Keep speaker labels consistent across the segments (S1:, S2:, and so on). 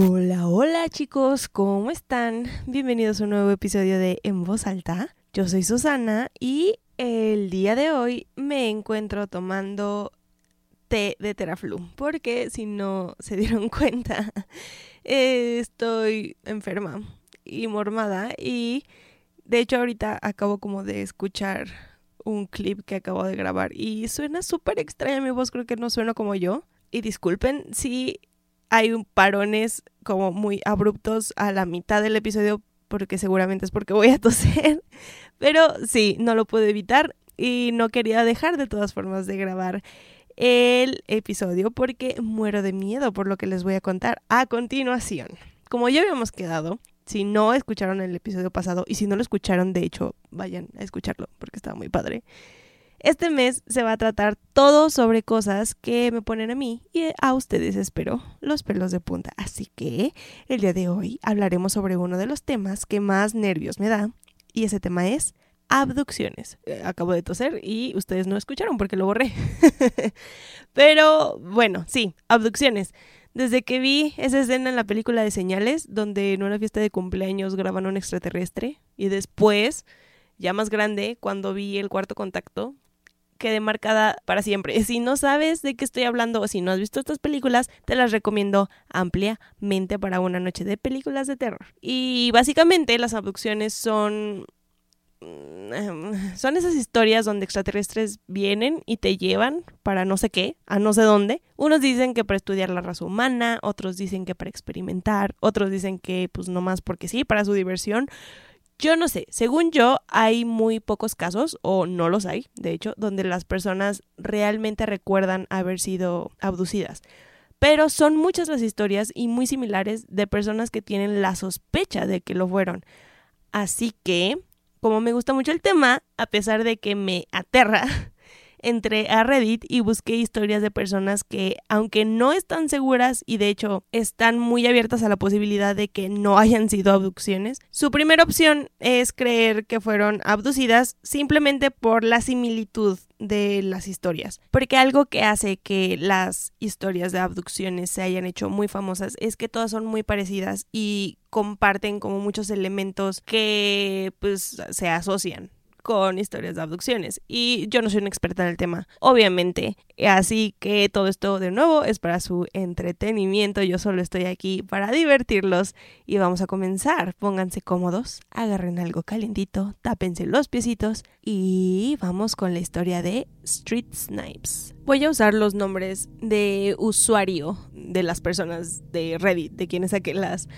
S1: Hola, hola chicos, ¿cómo están? Bienvenidos a un nuevo episodio de En Voz Alta. Yo soy Susana y el día de hoy me encuentro tomando té de Teraflu, porque si no se dieron cuenta, estoy enferma y mormada y de hecho ahorita acabo como de escuchar un clip que acabo de grabar y suena súper extraña mi voz, creo que no suena como yo. Y disculpen si hay parones como muy abruptos a la mitad del episodio porque seguramente es porque voy a toser. Pero sí, no lo puedo evitar y no quería dejar de todas formas de grabar el episodio porque muero de miedo por lo que les voy a contar a continuación. Como ya habíamos quedado, si no escucharon el episodio pasado y si no lo escucharon, de hecho, vayan a escucharlo porque estaba muy padre. Este mes se va a tratar todo sobre cosas que me ponen a mí y a ustedes espero los pelos de punta. Así que el día de hoy hablaremos sobre uno de los temas que más nervios me da y ese tema es abducciones. Eh, acabo de toser y ustedes no escucharon porque lo borré. Pero bueno, sí, abducciones. Desde que vi esa escena en la película de Señales, donde en una fiesta de cumpleaños graban un extraterrestre, y después, ya más grande, cuando vi el cuarto contacto, quede marcada para siempre. Si no sabes de qué estoy hablando o si no has visto estas películas, te las recomiendo ampliamente para una noche de películas de terror. Y básicamente las abducciones son mm, son esas historias donde extraterrestres vienen y te llevan para no sé qué, a no sé dónde. Unos dicen que para estudiar la raza humana, otros dicen que para experimentar, otros dicen que pues nomás porque sí, para su diversión. Yo no sé, según yo hay muy pocos casos, o no los hay, de hecho, donde las personas realmente recuerdan haber sido abducidas. Pero son muchas las historias y muy similares de personas que tienen la sospecha de que lo fueron. Así que, como me gusta mucho el tema, a pesar de que me aterra, entré a Reddit y busqué historias de personas que, aunque no están seguras y de hecho están muy abiertas a la posibilidad de que no hayan sido abducciones, su primera opción es creer que fueron abducidas simplemente por la similitud de las historias. Porque algo que hace que las historias de abducciones se hayan hecho muy famosas es que todas son muy parecidas y comparten como muchos elementos que pues se asocian con historias de abducciones. Y yo no soy una experta en el tema, obviamente. Así que todo esto de nuevo es para su entretenimiento. Yo solo estoy aquí para divertirlos. Y vamos a comenzar. Pónganse cómodos, agarren algo calentito, tápense los piecitos y vamos con la historia de Street Snipes. Voy a usar los nombres de usuario de las personas de Reddit, de quienes saqué las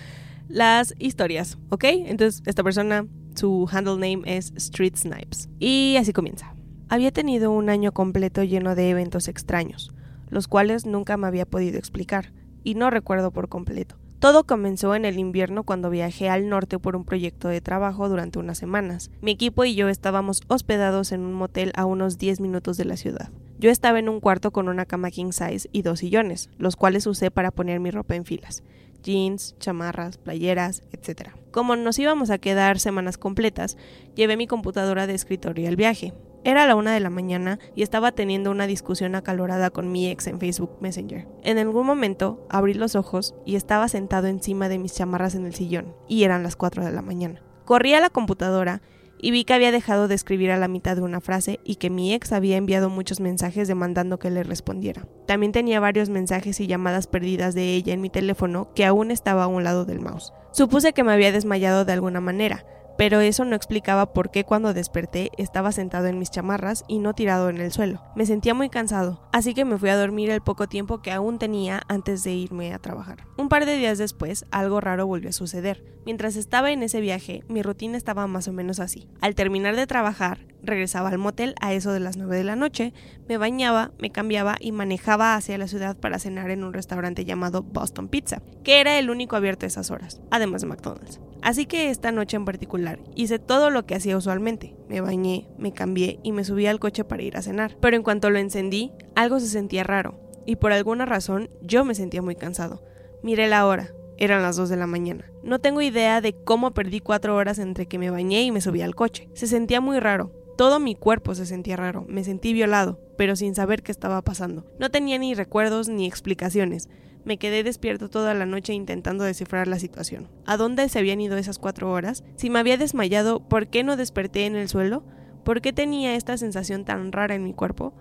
S1: las historias, ¿ok? Entonces, esta persona, su handle name es Street Snipes. Y así comienza. Había tenido un año completo lleno de eventos extraños, los cuales nunca me había podido explicar, y no recuerdo por completo. Todo comenzó en el invierno cuando viajé al norte por un proyecto de trabajo durante unas semanas. Mi equipo y yo estábamos hospedados en un motel a unos 10 minutos de la ciudad. Yo estaba en un cuarto con una cama king size y dos sillones, los cuales usé para poner mi ropa en filas jeans, chamarras, playeras, etc. Como nos íbamos a quedar semanas completas, llevé mi computadora de escritorio al viaje. Era la una de la mañana y estaba teniendo una discusión acalorada con mi ex en Facebook Messenger. En algún momento abrí los ojos y estaba sentado encima de mis chamarras en el sillón, y eran las 4 de la mañana. Corrí a la computadora y vi que había dejado de escribir a la mitad de una frase y que mi ex había enviado muchos mensajes demandando que le respondiera. También tenía varios mensajes y llamadas perdidas de ella en mi teléfono que aún estaba a un lado del mouse. Supuse que me había desmayado de alguna manera, pero eso no explicaba por qué cuando desperté estaba sentado en mis chamarras y no tirado en el suelo. Me sentía muy cansado, así que me fui a dormir el poco tiempo que aún tenía antes de irme a trabajar. Un par de días después, algo raro volvió a suceder. Mientras estaba en ese viaje, mi rutina estaba más o menos así. Al terminar de trabajar, regresaba al motel a eso de las 9 de la noche, me bañaba, me cambiaba y manejaba hacia la ciudad para cenar en un restaurante llamado Boston Pizza, que era el único abierto a esas horas, además de McDonald's. Así que esta noche en particular hice todo lo que hacía usualmente. Me bañé, me cambié y me subí al coche para ir a cenar. Pero en cuanto lo encendí, algo se sentía raro. Y por alguna razón yo me sentía muy cansado. Miré la hora. Eran las 2 de la mañana. No tengo idea de cómo perdí cuatro horas entre que me bañé y me subí al coche. Se sentía muy raro. Todo mi cuerpo se sentía raro. Me sentí violado, pero sin saber qué estaba pasando. No tenía ni recuerdos ni explicaciones. Me quedé despierto toda la noche intentando descifrar la situación. ¿A dónde se habían ido esas cuatro horas? Si me había desmayado, ¿por qué no desperté en el suelo? ¿Por qué tenía esta sensación tan rara en mi cuerpo?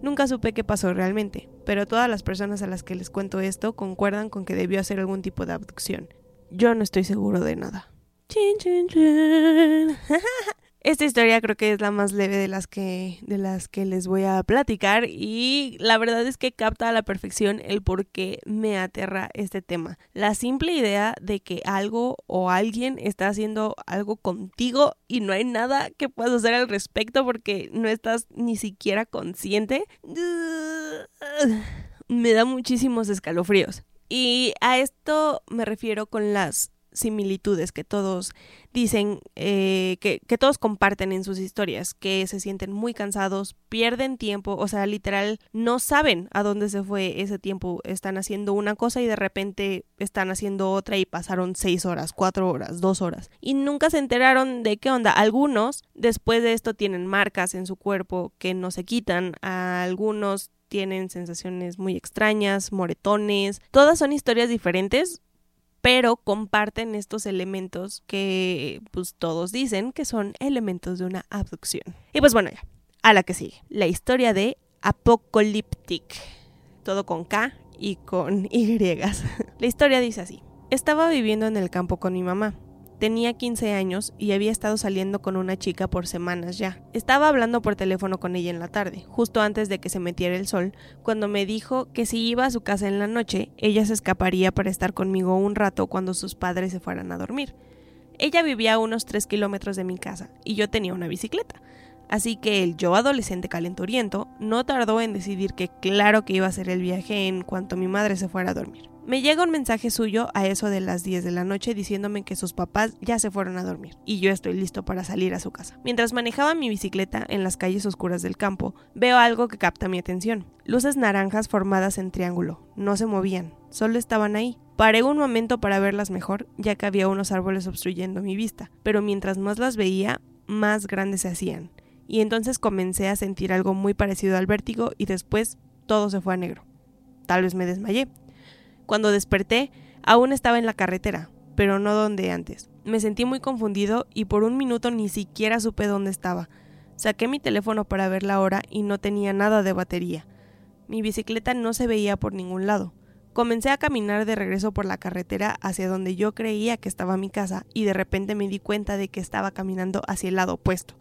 S1: Nunca supe qué pasó realmente, pero todas las personas a las que les cuento esto concuerdan con que debió hacer algún tipo de abducción. Yo no estoy seguro de nada. Chin, chin, chin. Esta historia creo que es la más leve de las que de las que les voy a platicar y la verdad es que capta a la perfección el por qué me aterra este tema. La simple idea de que algo o alguien está haciendo algo contigo y no hay nada que puedas hacer al respecto porque no estás ni siquiera consciente me da muchísimos escalofríos. Y a esto me refiero con las similitudes que todos dicen, eh, que, que, todos comparten en sus historias, que se sienten muy cansados, pierden tiempo, o sea, literal, no saben a dónde se fue ese tiempo, están haciendo una cosa y de repente están haciendo otra y pasaron seis horas, cuatro horas, dos horas, y nunca se enteraron de qué onda. Algunos, después de esto, tienen marcas en su cuerpo que no se quitan, algunos tienen sensaciones muy extrañas, moretones, todas son historias diferentes, pero comparten estos elementos que pues todos dicen que son elementos de una abducción. Y pues bueno, ya, a la que sigue. La historia de Apocalyptic. Todo con K y con Y. La historia dice así. Estaba viviendo en el campo con mi mamá. Tenía 15 años y había estado saliendo con una chica por semanas ya. Estaba hablando por teléfono con ella en la tarde, justo antes de que se metiera el sol, cuando me dijo que si iba a su casa en la noche, ella se escaparía para estar conmigo un rato cuando sus padres se fueran a dormir. Ella vivía a unos 3 kilómetros de mi casa y yo tenía una bicicleta. Así que el yo adolescente calenturiento no tardó en decidir que claro que iba a hacer el viaje en cuanto mi madre se fuera a dormir. Me llega un mensaje suyo a eso de las 10 de la noche diciéndome que sus papás ya se fueron a dormir y yo estoy listo para salir a su casa. Mientras manejaba mi bicicleta en las calles oscuras del campo, veo algo que capta mi atención. Luces naranjas formadas en triángulo. No se movían, solo estaban ahí. Paré un momento para verlas mejor, ya que había unos árboles obstruyendo mi vista, pero mientras más las veía, más grandes se hacían. Y entonces comencé a sentir algo muy parecido al vértigo y después todo se fue a negro. Tal vez me desmayé. Cuando desperté, aún estaba en la carretera, pero no donde antes. Me sentí muy confundido y por un minuto ni siquiera supe dónde estaba. Saqué mi teléfono para ver la hora y no tenía nada de batería. Mi bicicleta no se veía por ningún lado. Comencé a caminar de regreso por la carretera hacia donde yo creía que estaba mi casa y de repente me di cuenta de que estaba caminando hacia el lado opuesto.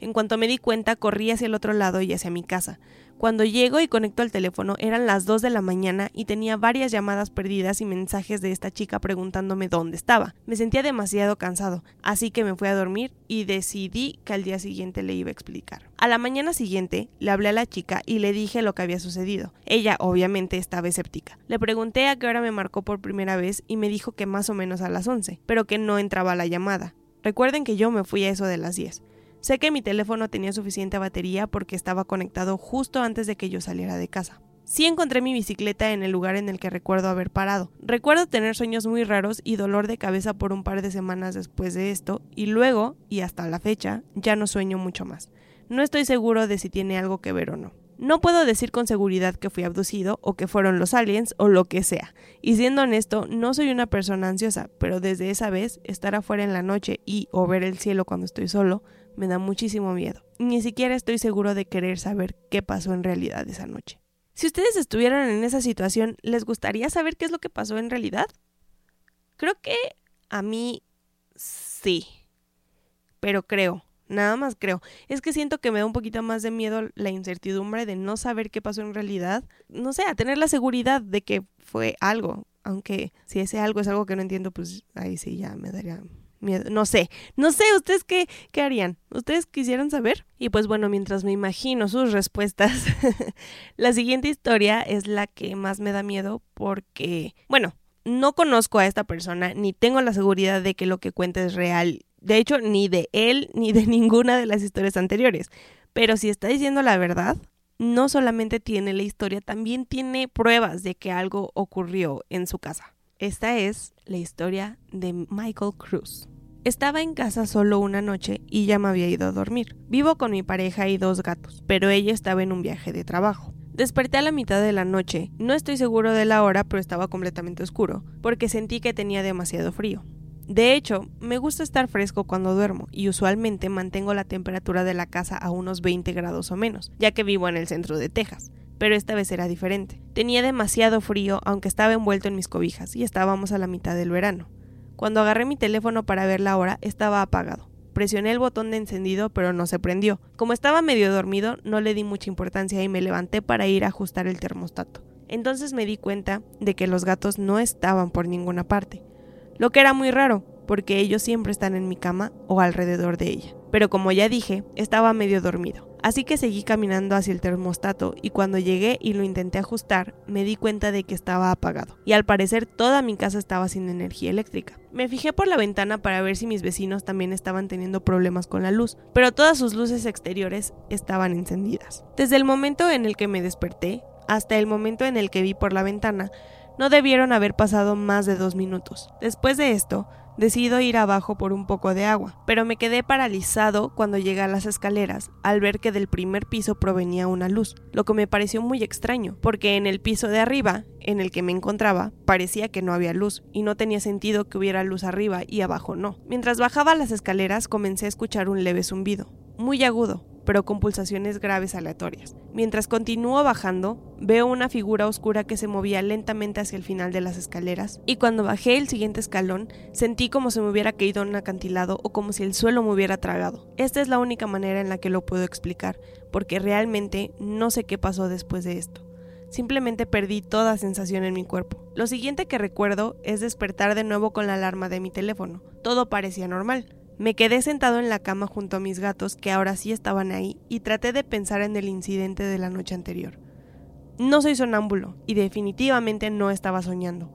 S1: En cuanto me di cuenta, corrí hacia el otro lado y hacia mi casa. Cuando llego y conecto al teléfono eran las 2 de la mañana y tenía varias llamadas perdidas y mensajes de esta chica preguntándome dónde estaba. Me sentía demasiado cansado, así que me fui a dormir y decidí que al día siguiente le iba a explicar. A la mañana siguiente le hablé a la chica y le dije lo que había sucedido. Ella obviamente estaba escéptica. Le pregunté a qué hora me marcó por primera vez y me dijo que más o menos a las 11, pero que no entraba la llamada. Recuerden que yo me fui a eso de las 10. Sé que mi teléfono tenía suficiente batería porque estaba conectado justo antes de que yo saliera de casa. Sí encontré mi bicicleta en el lugar en el que recuerdo haber parado. Recuerdo tener sueños muy raros y dolor de cabeza por un par de semanas después de esto, y luego, y hasta la fecha, ya no sueño mucho más. No estoy seguro de si tiene algo que ver o no. No puedo decir con seguridad que fui abducido o que fueron los aliens o lo que sea. Y siendo honesto, no soy una persona ansiosa, pero desde esa vez, estar afuera en la noche y o ver el cielo cuando estoy solo, me da muchísimo miedo. Ni siquiera estoy seguro de querer saber qué pasó en realidad esa noche. Si ustedes estuvieran en esa situación, ¿les gustaría saber qué es lo que pasó en realidad? Creo que a mí sí. pero creo, nada más creo. Es que siento que me da un poquito más de miedo la incertidumbre de no saber qué pasó en realidad. No sé, a tener la seguridad de que fue algo. Aunque si ese algo es algo que no entiendo, pues ahí sí ya me daría No sé, no sé, ¿ustedes qué, qué harían? ¿Ustedes quisieran saber? Y pues bueno, mientras me imagino sus respuestas, la siguiente historia es la que más me da miedo porque, bueno, no conozco a esta persona ni tengo la seguridad de que lo que cuenta es real de hecho, ni de él ni de ninguna de las historias anteriores. Pero si está diciendo la verdad, no solamente tiene la historia, también tiene pruebas de que algo ocurrió en su casa. Esta es la historia de Michael Cruz. Estaba en casa solo una noche y ya me había ido a dormir. Vivo con mi pareja y dos gatos, pero ella estaba en un viaje de trabajo. Desperté a la mitad de la noche, no estoy seguro de la hora, pero estaba completamente oscuro, porque sentí que tenía demasiado frío. De hecho, me gusta estar fresco cuando duermo y usualmente mantengo la temperatura de la casa a unos 20 grados o menos, ya que vivo en el centro de Texas. Pero esta vez era diferente. Tenía demasiado frío aunque estaba envuelto en mis cobijas y estábamos a la mitad del verano. Cuando agarré mi teléfono para ver la hora, estaba apagado. Presioné el botón de encendido, pero no se prendió. Como estaba medio dormido, no le di mucha importancia y me levanté para ir a ajustar el termostato. Entonces me di cuenta de que los gatos no estaban por ninguna parte lo que era muy raro, porque ellos siempre están en mi cama o alrededor de ella. Pero como ya dije, estaba medio dormido. Así que seguí caminando hacia el termostato y cuando llegué y lo intenté ajustar, me di cuenta de que estaba apagado. Y al parecer toda mi casa estaba sin energía eléctrica. Me fijé por la ventana para ver si mis vecinos también estaban teniendo problemas con la luz, pero todas sus luces exteriores estaban encendidas. Desde el momento en el que me desperté hasta el momento en el que vi por la ventana, no debieron haber pasado más de dos minutos. Después de esto, decido ir abajo por un poco de agua, pero me quedé paralizado cuando llegué a las escaleras al ver que del primer piso provenía una luz, lo que me pareció muy extraño, porque en el piso de arriba, en el que me encontraba, parecía que no había luz, y no tenía sentido que hubiera luz arriba y abajo no. Mientras bajaba las escaleras comencé a escuchar un leve zumbido, muy agudo, pero con pulsaciones graves aleatorias. Mientras continúo bajando, veo una figura oscura que se movía lentamente hacia el final de las escaleras, y cuando bajé el siguiente escalón, sentí como si me hubiera caído en un acantilado o como si el suelo me hubiera tragado. Esta es la única manera en la que lo puedo explicar, porque realmente no sé qué pasó después de esto. Simplemente perdí toda sensación en mi cuerpo. Lo siguiente que recuerdo es despertar de nuevo con la alarma de mi teléfono. Todo parecía normal. Me quedé sentado en la cama junto a mis gatos que ahora sí estaban ahí y traté de pensar en el incidente de la noche anterior. No soy sonámbulo y definitivamente no estaba soñando.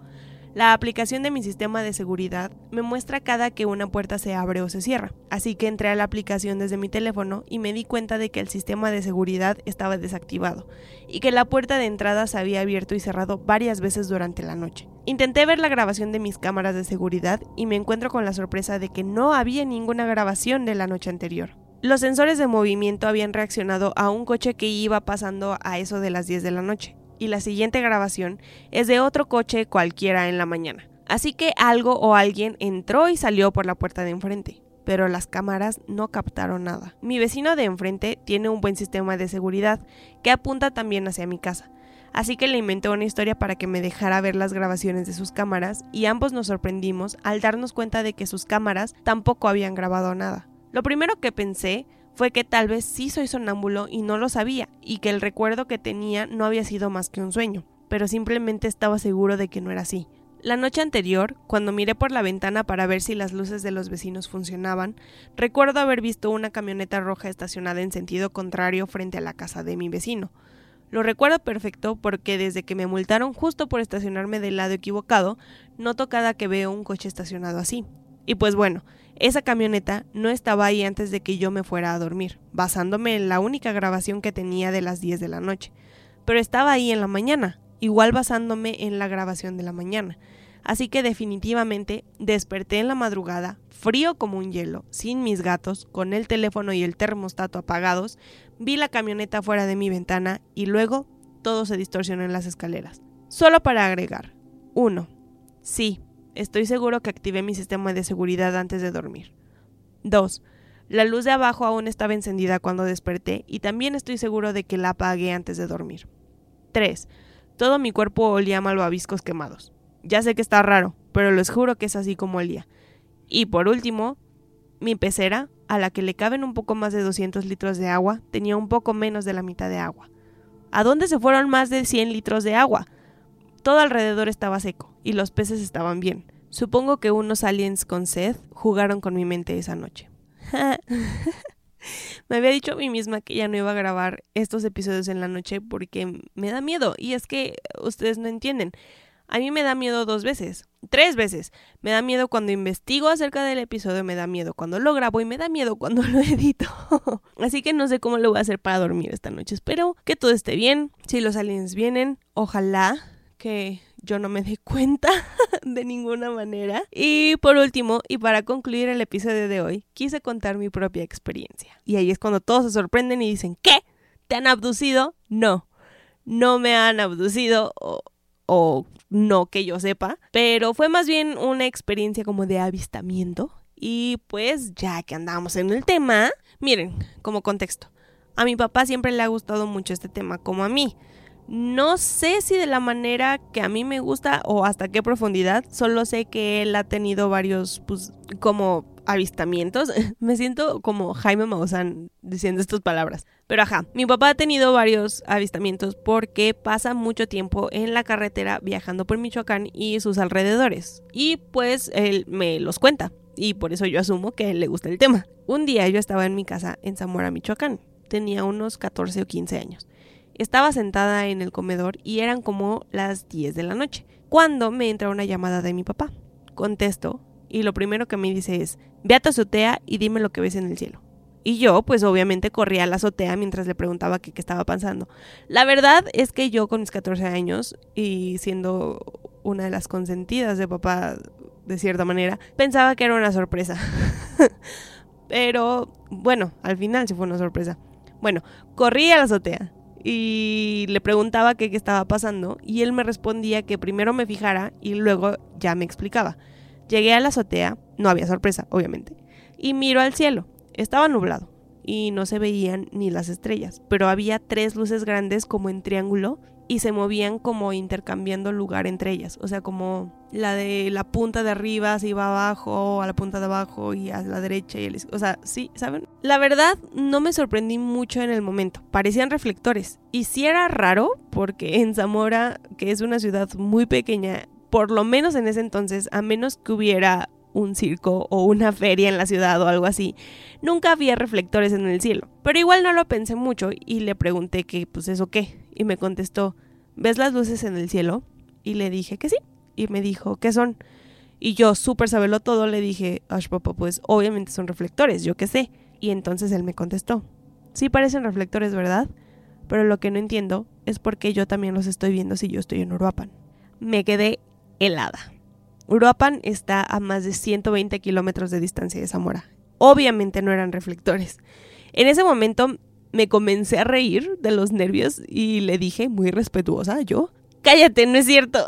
S1: La aplicación de mi sistema de seguridad me muestra cada que una puerta se abre o se cierra, así que entré a la aplicación desde mi teléfono y me di cuenta de que el sistema de seguridad estaba desactivado y que la puerta de entrada se había abierto y cerrado varias veces durante la noche. Intenté ver la grabación de mis cámaras de seguridad y me encuentro con la sorpresa de que no había ninguna grabación de la noche anterior. Los sensores de movimiento habían reaccionado a un coche que iba pasando a eso de las 10 de la noche y la siguiente grabación es de otro coche cualquiera en la mañana. Así que algo o alguien entró y salió por la puerta de enfrente, pero las cámaras no captaron nada. Mi vecino de enfrente tiene un buen sistema de seguridad que apunta también hacia mi casa, así que le inventé una historia para que me dejara ver las grabaciones de sus cámaras y ambos nos sorprendimos al darnos cuenta de que sus cámaras tampoco habían grabado nada. Lo primero que pensé fue que tal vez sí soy sonámbulo y no lo sabía, y que el recuerdo que tenía no había sido más que un sueño, pero simplemente estaba seguro de que no era así. La noche anterior, cuando miré por la ventana para ver si las luces de los vecinos funcionaban, recuerdo haber visto una camioneta roja estacionada en sentido contrario frente a la casa de mi vecino. Lo recuerdo perfecto porque desde que me multaron justo por estacionarme del lado equivocado, noto cada que veo un coche estacionado así. Y pues bueno, esa camioneta no estaba ahí antes de que yo me fuera a dormir, basándome en la única grabación que tenía de las 10 de la noche. Pero estaba ahí en la mañana, igual basándome en la grabación de la mañana. Así que definitivamente desperté en la madrugada, frío como un hielo, sin mis gatos, con el teléfono y el termostato apagados, vi la camioneta fuera de mi ventana y luego todo se distorsionó en las escaleras. Solo para agregar. 1. Sí, Estoy seguro que activé mi sistema de seguridad antes de dormir. 2. La luz de abajo aún estaba encendida cuando desperté y también estoy seguro de que la apagué antes de dormir. 3. Todo mi cuerpo olía a malvaviscos quemados. Ya sé que está raro, pero les juro que es así como olía. Y por último, mi pecera a la que le caben un poco más de 200 litros de agua, tenía un poco menos de la mitad de agua. ¿A dónde se fueron más de 100 litros de agua? Todo alrededor estaba seco y los peces estaban bien. Supongo que unos aliens con sed jugaron con mi mente esa noche. me había dicho a mí misma que ya no iba a grabar estos episodios en la noche porque me da miedo. Y es que ustedes no entienden. A mí me da miedo dos veces, tres veces. Me da miedo cuando investigo acerca del episodio, me da miedo cuando lo grabo y me da miedo cuando lo edito. Así que no sé cómo lo voy a hacer para dormir esta noche. Espero que todo esté bien. Si los aliens vienen, ojalá que yo no me dé cuenta de ninguna manera. Y por último, y para concluir el episodio de hoy, quise contar mi propia experiencia. Y ahí es cuando todos se sorprenden y dicen, ¿qué? ¿Te han abducido? No, no me han abducido o, o no que yo sepa, pero fue más bien una experiencia como de avistamiento. Y pues ya que andamos en el tema, miren, como contexto, a mi papá siempre le ha gustado mucho este tema como a mí. No sé si de la manera que a mí me gusta o hasta qué profundidad, solo sé que él ha tenido varios, pues, como avistamientos. Me siento como Jaime Maussan diciendo estas palabras. Pero ajá, mi papá ha tenido varios avistamientos porque pasa mucho tiempo en la carretera viajando por Michoacán y sus alrededores. Y pues él me los cuenta. Y por eso yo asumo que le gusta el tema. Un día yo estaba en mi casa en Zamora, Michoacán. Tenía unos 14 o 15 años. Estaba sentada en el comedor y eran como las 10 de la noche, cuando me entra una llamada de mi papá. Contesto y lo primero que me dice es, ve a tu azotea y dime lo que ves en el cielo. Y yo, pues obviamente corría a la azotea mientras le preguntaba qué, estaba pasando. La verdad es que yo con mis 14 años y siendo una de las consentidas de papá de cierta manera, pensaba que era una sorpresa. Pero bueno, al final sí fue una sorpresa. Bueno, corrí a la azotea y le preguntaba qué estaba pasando y él me respondía que primero me fijara y luego ya me explicaba. Llegué a la azotea, no había sorpresa, obviamente, y miro al cielo. Estaba nublado y no se veían ni las estrellas, pero había tres luces grandes como en triángulo y se movían como intercambiando lugar entre ellas, o sea, como la de la punta de arriba se iba abajo, a la punta de abajo y a la derecha y el, o sea, sí, ¿saben? La verdad no me sorprendí mucho en el momento, parecían reflectores. Y sí era raro porque en Zamora, que es una ciudad muy pequeña por lo menos en ese entonces, a menos que hubiera un circo o una feria en la ciudad o algo así, nunca había reflectores en el cielo. Pero igual no lo pensé mucho y le pregunté que, pues eso qué, y me contestó, ¿ves las luces en el cielo? Y le dije que sí, y me dijo, ¿qué son? Y yo, súper sabelo todo, le dije, Ash papá, pues obviamente son reflectores, yo qué sé. Y entonces él me contestó, sí parecen reflectores, ¿verdad? Pero lo que no entiendo es por qué yo también los estoy viendo si yo estoy en Uruapan. Me quedé helada. Uruapan está a más de 120 kilómetros de distancia de Zamora. Obviamente no eran reflectores. En ese momento me comencé a reír de los nervios y le dije, muy respetuosa, yo, cállate, no es cierto.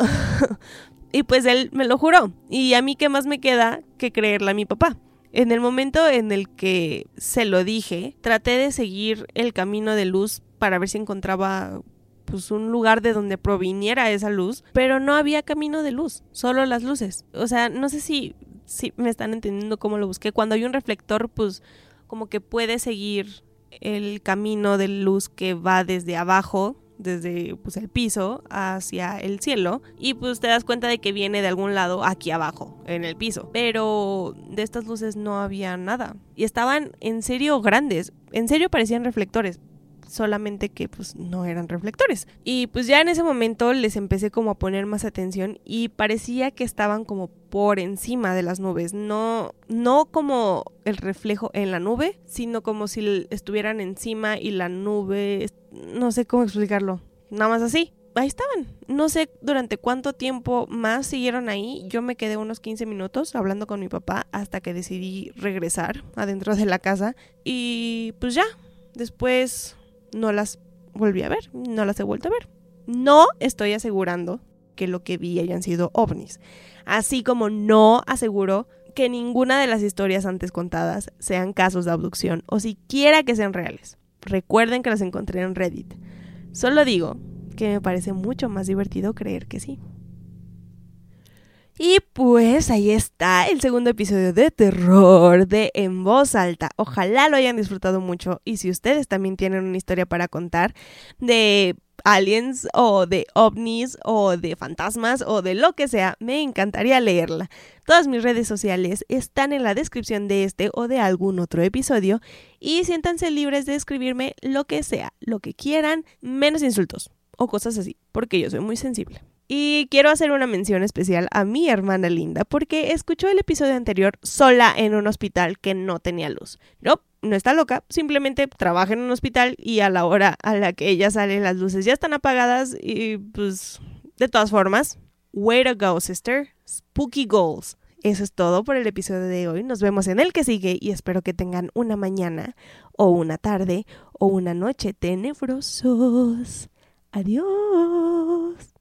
S1: y pues él me lo juró. Y a mí qué más me queda que creerle a mi papá. En el momento en el que se lo dije, traté de seguir el camino de luz para ver si encontraba pues un lugar de donde proviniera esa luz, pero no había camino de luz, solo las luces. O sea, no sé si, si me están entendiendo cómo lo busqué. Cuando hay un reflector, pues como que puede seguir el camino de luz que va desde abajo desde pues, el piso hacia el cielo y pues te das cuenta de que viene de algún lado aquí abajo en el piso pero de estas luces no había nada y estaban en serio grandes en serio parecían reflectores solamente que pues no eran reflectores. Y pues ya en ese momento les empecé como a poner más atención y parecía que estaban como por encima de las nubes, no no como el reflejo en la nube, sino como si estuvieran encima y la nube, no sé cómo explicarlo, nada más así. Ahí estaban. No sé durante cuánto tiempo más siguieron ahí. Yo me quedé unos 15 minutos hablando con mi papá hasta que decidí regresar adentro de la casa. Y pues ya, después no las volví a ver, no las he vuelto a ver. No estoy asegurando que lo que vi hayan sido ovnis, así como no aseguro que ninguna de las historias antes contadas sean casos de abducción o siquiera que sean reales. Recuerden que las encontré en Reddit. Solo digo que me parece mucho más divertido creer que sí. Y pues ahí está el segundo episodio de terror de En Voz Alta. Ojalá lo hayan disfrutado mucho y si ustedes también tienen una historia para contar de aliens o de ovnis o de fantasmas o de lo que sea, me encantaría leerla. Todas mis redes sociales están en la descripción de este o de algún otro episodio y siéntanse libres de escribirme lo que sea, lo que quieran, menos insultos o cosas así, porque yo soy muy sensible. Y quiero hacer una mención especial a mi hermana linda porque escuchó el episodio anterior sola en un hospital que no tenía luz. No, no está loca, simplemente trabaja en un hospital y a la hora a la que ella sale las luces ya están apagadas y pues de todas formas, way to go sister, spooky goals. Eso es todo por el episodio de hoy. Nos vemos en el que sigue y espero que tengan una mañana o una tarde o una noche tenebrosos. Adiós.